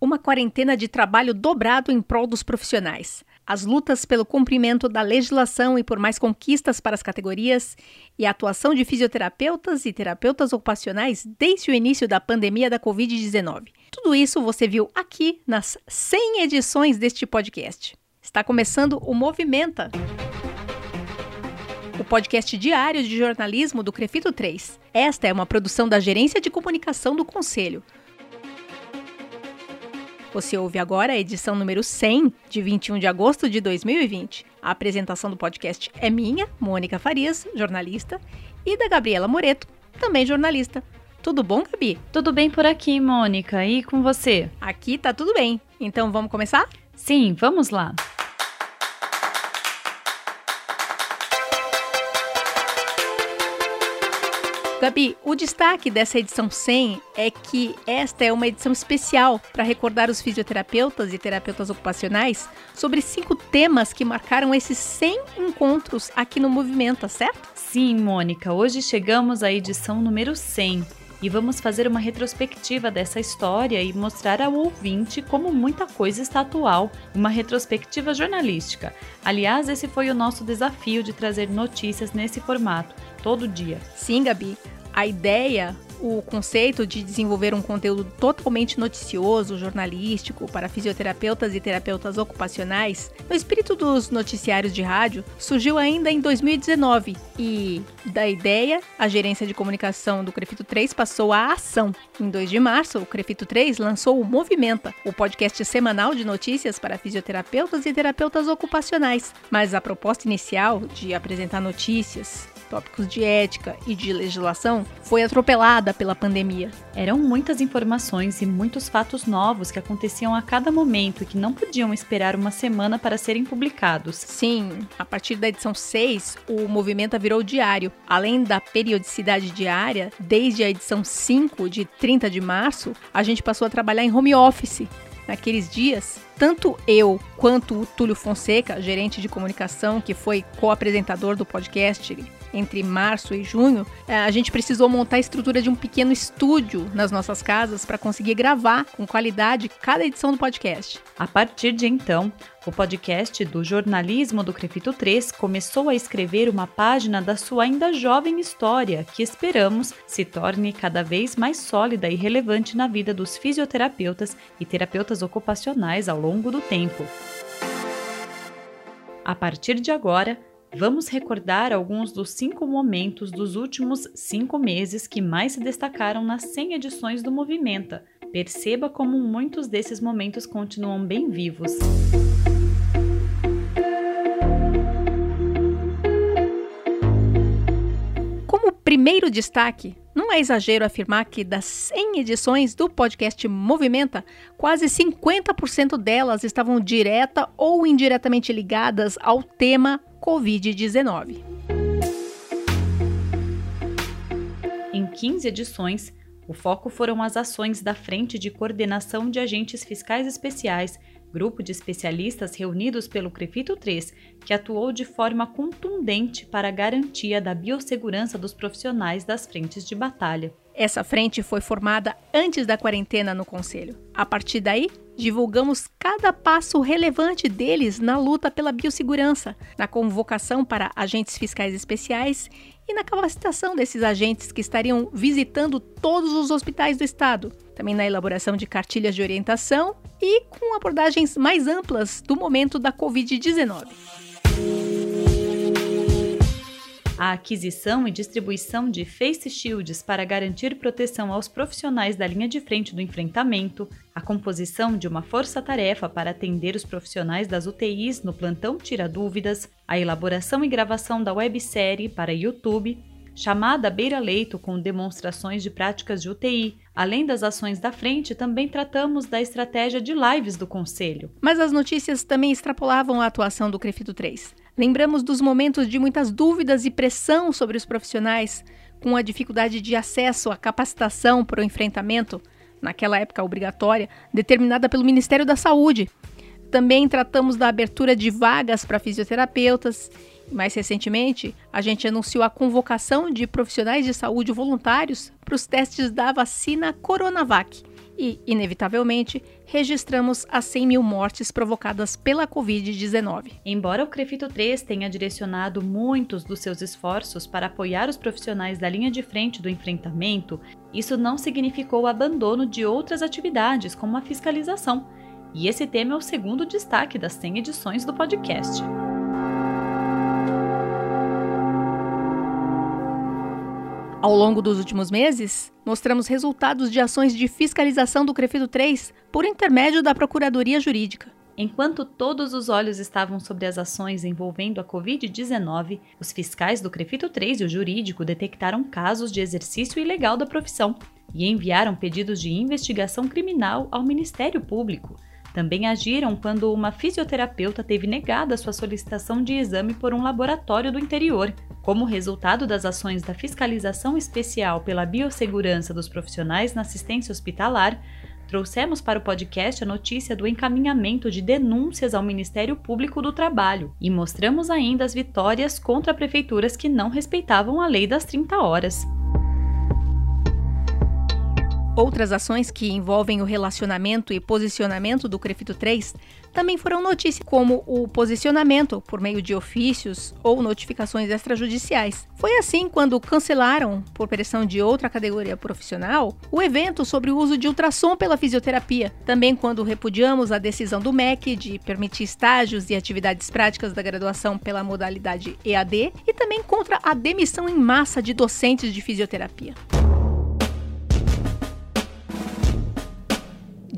Uma quarentena de trabalho dobrado em prol dos profissionais. As lutas pelo cumprimento da legislação e por mais conquistas para as categorias e a atuação de fisioterapeutas e terapeutas ocupacionais desde o início da pandemia da Covid-19. Tudo isso você viu aqui nas 100 edições deste podcast. Está começando o Movimenta o podcast diário de jornalismo do Crefito 3. Esta é uma produção da Gerência de Comunicação do Conselho. Você ouve agora a edição número 100, de 21 de agosto de 2020. A apresentação do podcast é minha, Mônica Farias, jornalista, e da Gabriela Moreto, também jornalista. Tudo bom, Gabi? Tudo bem por aqui, Mônica. E com você? Aqui tá tudo bem. Então vamos começar? Sim, vamos lá. Gabi, o destaque dessa edição 100 é que esta é uma edição especial para recordar os fisioterapeutas e terapeutas ocupacionais sobre cinco temas que marcaram esses 100 encontros aqui no Movimenta, certo? Sim, Mônica. Hoje chegamos à edição número 100 e vamos fazer uma retrospectiva dessa história e mostrar ao ouvinte como muita coisa está atual, uma retrospectiva jornalística. Aliás, esse foi o nosso desafio de trazer notícias nesse formato todo dia. Sim, Gabi. A ideia o conceito de desenvolver um conteúdo totalmente noticioso, jornalístico, para fisioterapeutas e terapeutas ocupacionais, no espírito dos noticiários de rádio, surgiu ainda em 2019 e, da ideia, a gerência de comunicação do Crefito 3 passou à ação. Em 2 de março, o Crefito 3 lançou o Movimenta, o podcast semanal de notícias para fisioterapeutas e terapeutas ocupacionais. Mas a proposta inicial de apresentar notícias, tópicos de ética e de legislação, foi atropelada pela pandemia. Eram muitas informações e muitos fatos novos que aconteciam a cada momento e que não podiam esperar uma semana para serem publicados. Sim, a partir da edição 6, o movimento virou diário. Além da periodicidade diária, desde a edição 5, de 30 de março, a gente passou a trabalhar em home office. Naqueles dias, tanto eu quanto o Túlio Fonseca, gerente de comunicação, que foi co-apresentador do podcast entre março e junho, é, a gente precisou montar a estrutura de um pequeno estúdio nas nossas casas para conseguir gravar com qualidade cada edição do podcast. A partir de então, o podcast do jornalismo do Crefito 3 começou a escrever uma página da sua ainda jovem história, que esperamos se torne cada vez mais sólida e relevante na vida dos fisioterapeutas e terapeutas ocupacionais ao longo do tempo. A partir de agora, Vamos recordar alguns dos cinco momentos dos últimos cinco meses que mais se destacaram nas 100 edições do Movimenta. Perceba como muitos desses momentos continuam bem vivos. Como primeiro destaque, não é exagero afirmar que das 100 edições do podcast Movimenta, quase 50% delas estavam direta ou indiretamente ligadas ao tema Covid-19. Em 15 edições, o foco foram as ações da Frente de Coordenação de Agentes Fiscais Especiais, grupo de especialistas reunidos pelo Crefito 3, que atuou de forma contundente para a garantia da biossegurança dos profissionais das frentes de batalha. Essa frente foi formada antes da quarentena no Conselho. A partir daí, divulgamos cada passo relevante deles na luta pela biossegurança, na convocação para agentes fiscais especiais e na capacitação desses agentes que estariam visitando todos os hospitais do estado, também na elaboração de cartilhas de orientação e com abordagens mais amplas do momento da Covid-19 a aquisição e distribuição de face shields para garantir proteção aos profissionais da linha de frente do enfrentamento, a composição de uma força-tarefa para atender os profissionais das UTIs no plantão Tira Dúvidas, a elaboração e gravação da websérie para YouTube, chamada Beira Leito com demonstrações de práticas de UTI. Além das ações da frente, também tratamos da estratégia de lives do Conselho. Mas as notícias também extrapolavam a atuação do Crefito 3. Lembramos dos momentos de muitas dúvidas e pressão sobre os profissionais, com a dificuldade de acesso à capacitação para o enfrentamento, naquela época obrigatória, determinada pelo Ministério da Saúde. Também tratamos da abertura de vagas para fisioterapeutas. Mais recentemente, a gente anunciou a convocação de profissionais de saúde voluntários para os testes da vacina Coronavac e, inevitavelmente, registramos as 100 mil mortes provocadas pela Covid-19. Embora o Crefito 3 tenha direcionado muitos dos seus esforços para apoiar os profissionais da linha de frente do enfrentamento, isso não significou o abandono de outras atividades, como a fiscalização. E esse tema é o segundo destaque das 100 edições do podcast. Ao longo dos últimos meses, mostramos resultados de ações de fiscalização do CREFIDO 3 por intermédio da Procuradoria Jurídica. Enquanto todos os olhos estavam sobre as ações envolvendo a Covid-19, os fiscais do CREFITO 3 e o jurídico detectaram casos de exercício ilegal da profissão e enviaram pedidos de investigação criminal ao Ministério Público. Também agiram quando uma fisioterapeuta teve negada sua solicitação de exame por um laboratório do interior. Como resultado das ações da fiscalização especial pela biossegurança dos profissionais na assistência hospitalar, trouxemos para o podcast a notícia do encaminhamento de denúncias ao Ministério Público do Trabalho e mostramos ainda as vitórias contra prefeituras que não respeitavam a lei das 30 horas. Outras ações que envolvem o relacionamento e posicionamento do CREFITO 3 também foram notícia, como o posicionamento por meio de ofícios ou notificações extrajudiciais. Foi assim quando cancelaram, por pressão de outra categoria profissional, o evento sobre o uso de ultrassom pela fisioterapia. Também quando repudiamos a decisão do MEC de permitir estágios e atividades práticas da graduação pela modalidade EAD e também contra a demissão em massa de docentes de fisioterapia.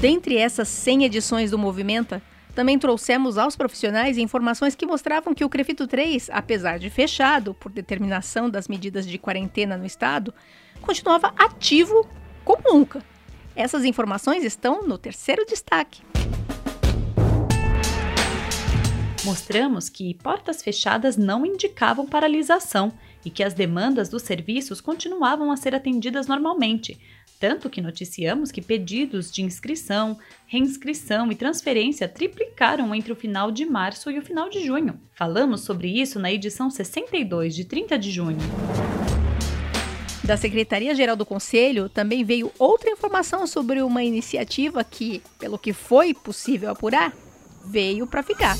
Dentre essas 100 edições do Movimenta, também trouxemos aos profissionais informações que mostravam que o Crefito 3, apesar de fechado por determinação das medidas de quarentena no estado, continuava ativo como nunca. Essas informações estão no terceiro destaque. Mostramos que portas fechadas não indicavam paralisação e que as demandas dos serviços continuavam a ser atendidas normalmente, tanto que noticiamos que pedidos de inscrição, reinscrição e transferência triplicaram entre o final de março e o final de junho. Falamos sobre isso na edição 62, de 30 de junho. Da Secretaria-Geral do Conselho também veio outra informação sobre uma iniciativa que, pelo que foi possível apurar, veio para ficar.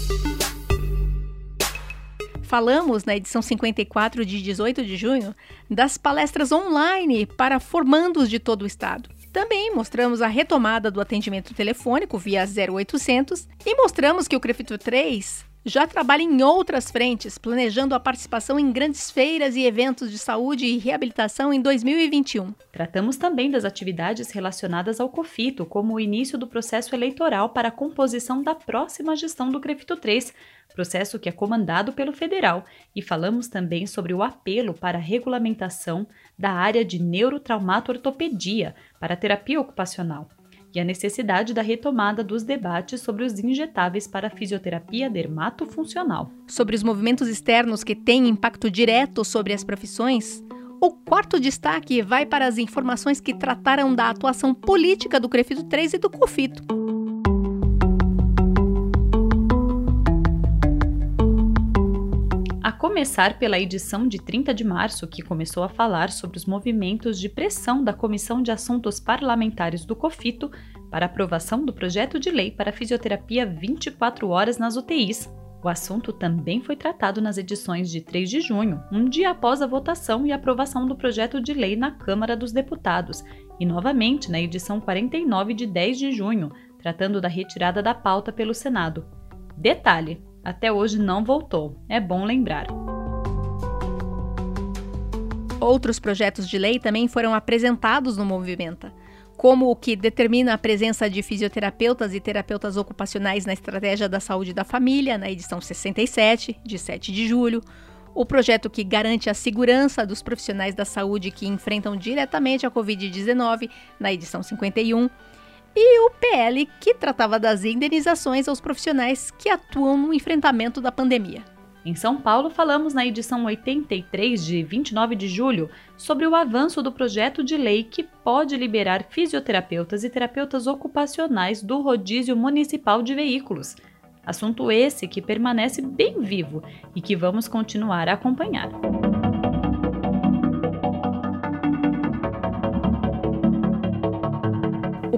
Falamos na edição 54 de 18 de junho das palestras online para formandos de todo o estado. Também mostramos a retomada do atendimento telefônico via 0800 e mostramos que o Crefito 3 já trabalha em outras frentes, planejando a participação em grandes feiras e eventos de saúde e reabilitação em 2021. Tratamos também das atividades relacionadas ao COFITO, como o início do processo eleitoral para a composição da próxima gestão do CREFITO 3, processo que é comandado pelo federal, e falamos também sobre o apelo para a regulamentação da área de neurotraumato-ortopedia para terapia ocupacional e a necessidade da retomada dos debates sobre os injetáveis para fisioterapia dermatofuncional. Sobre os movimentos externos que têm impacto direto sobre as profissões, o quarto destaque vai para as informações que trataram da atuação política do CREFITO 3 e do COFITO. Começar pela edição de 30 de março, que começou a falar sobre os movimentos de pressão da Comissão de Assuntos Parlamentares do COFITO para aprovação do projeto de lei para fisioterapia 24 horas nas UTIs. O assunto também foi tratado nas edições de 3 de junho, um dia após a votação e aprovação do projeto de lei na Câmara dos Deputados, e novamente na edição 49 de 10 de junho, tratando da retirada da pauta pelo Senado. Detalhe: até hoje não voltou, é bom lembrar. Outros projetos de lei também foram apresentados no Movimenta, como o que determina a presença de fisioterapeutas e terapeutas ocupacionais na Estratégia da Saúde da Família, na edição 67, de 7 de julho, o projeto que garante a segurança dos profissionais da saúde que enfrentam diretamente a Covid-19, na edição 51, e o PL que tratava das indenizações aos profissionais que atuam no enfrentamento da pandemia. Em São Paulo, falamos na edição 83 de 29 de julho sobre o avanço do projeto de lei que pode liberar fisioterapeutas e terapeutas ocupacionais do rodízio municipal de veículos. Assunto esse que permanece bem vivo e que vamos continuar a acompanhar.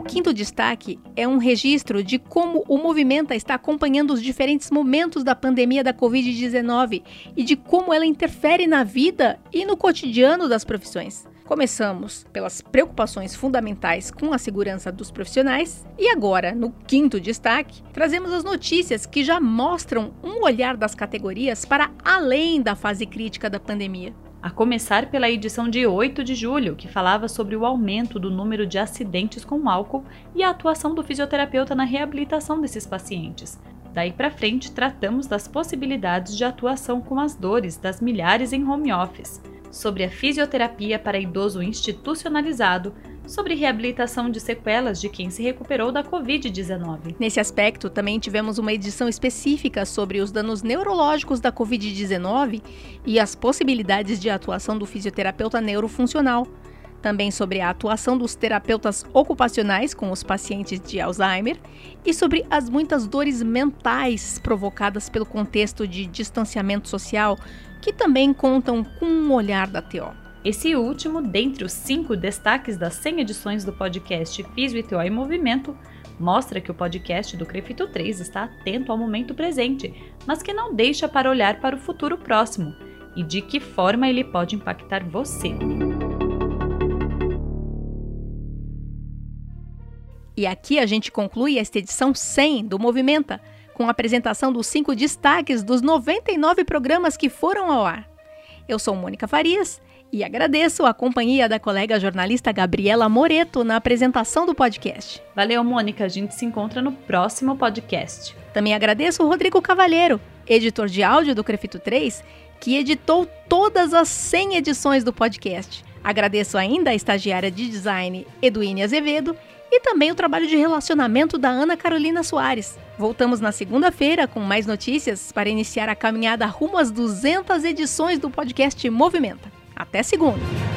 Quinto destaque é um registro de como o Movimenta está acompanhando os diferentes momentos da pandemia da Covid-19 e de como ela interfere na vida e no cotidiano das profissões. Começamos pelas preocupações fundamentais com a segurança dos profissionais e agora, no quinto destaque, trazemos as notícias que já mostram um olhar das categorias para além da fase crítica da pandemia a começar pela edição de 8 de julho, que falava sobre o aumento do número de acidentes com álcool e a atuação do fisioterapeuta na reabilitação desses pacientes. Daí para frente, tratamos das possibilidades de atuação com as dores das milhares em home office, sobre a fisioterapia para idoso institucionalizado, sobre reabilitação de sequelas de quem se recuperou da Covid-19. Nesse aspecto, também tivemos uma edição específica sobre os danos neurológicos da Covid-19 e as possibilidades de atuação do fisioterapeuta neurofuncional. Também sobre a atuação dos terapeutas ocupacionais com os pacientes de Alzheimer e sobre as muitas dores mentais provocadas pelo contexto de distanciamento social, que também contam com um olhar da TO. Esse último, dentre os cinco destaques das 100 edições do podcast Fiz o em Movimento, mostra que o podcast do Crefito 3 está atento ao momento presente, mas que não deixa para olhar para o futuro próximo e de que forma ele pode impactar você. E aqui a gente conclui esta edição 100 do Movimenta, com a apresentação dos cinco destaques dos 99 programas que foram ao ar. Eu sou Mônica Farias e agradeço a companhia da colega jornalista Gabriela Moreto na apresentação do podcast. Valeu, Mônica. A gente se encontra no próximo podcast. Também agradeço o Rodrigo Cavalheiro, editor de áudio do Crefito 3, que editou todas as 100 edições do podcast. Agradeço ainda a estagiária de design Eduine Azevedo e também o trabalho de relacionamento da Ana Carolina Soares. Voltamos na segunda-feira com mais notícias para iniciar a caminhada rumo às 200 edições do podcast Movimenta. Até segunda!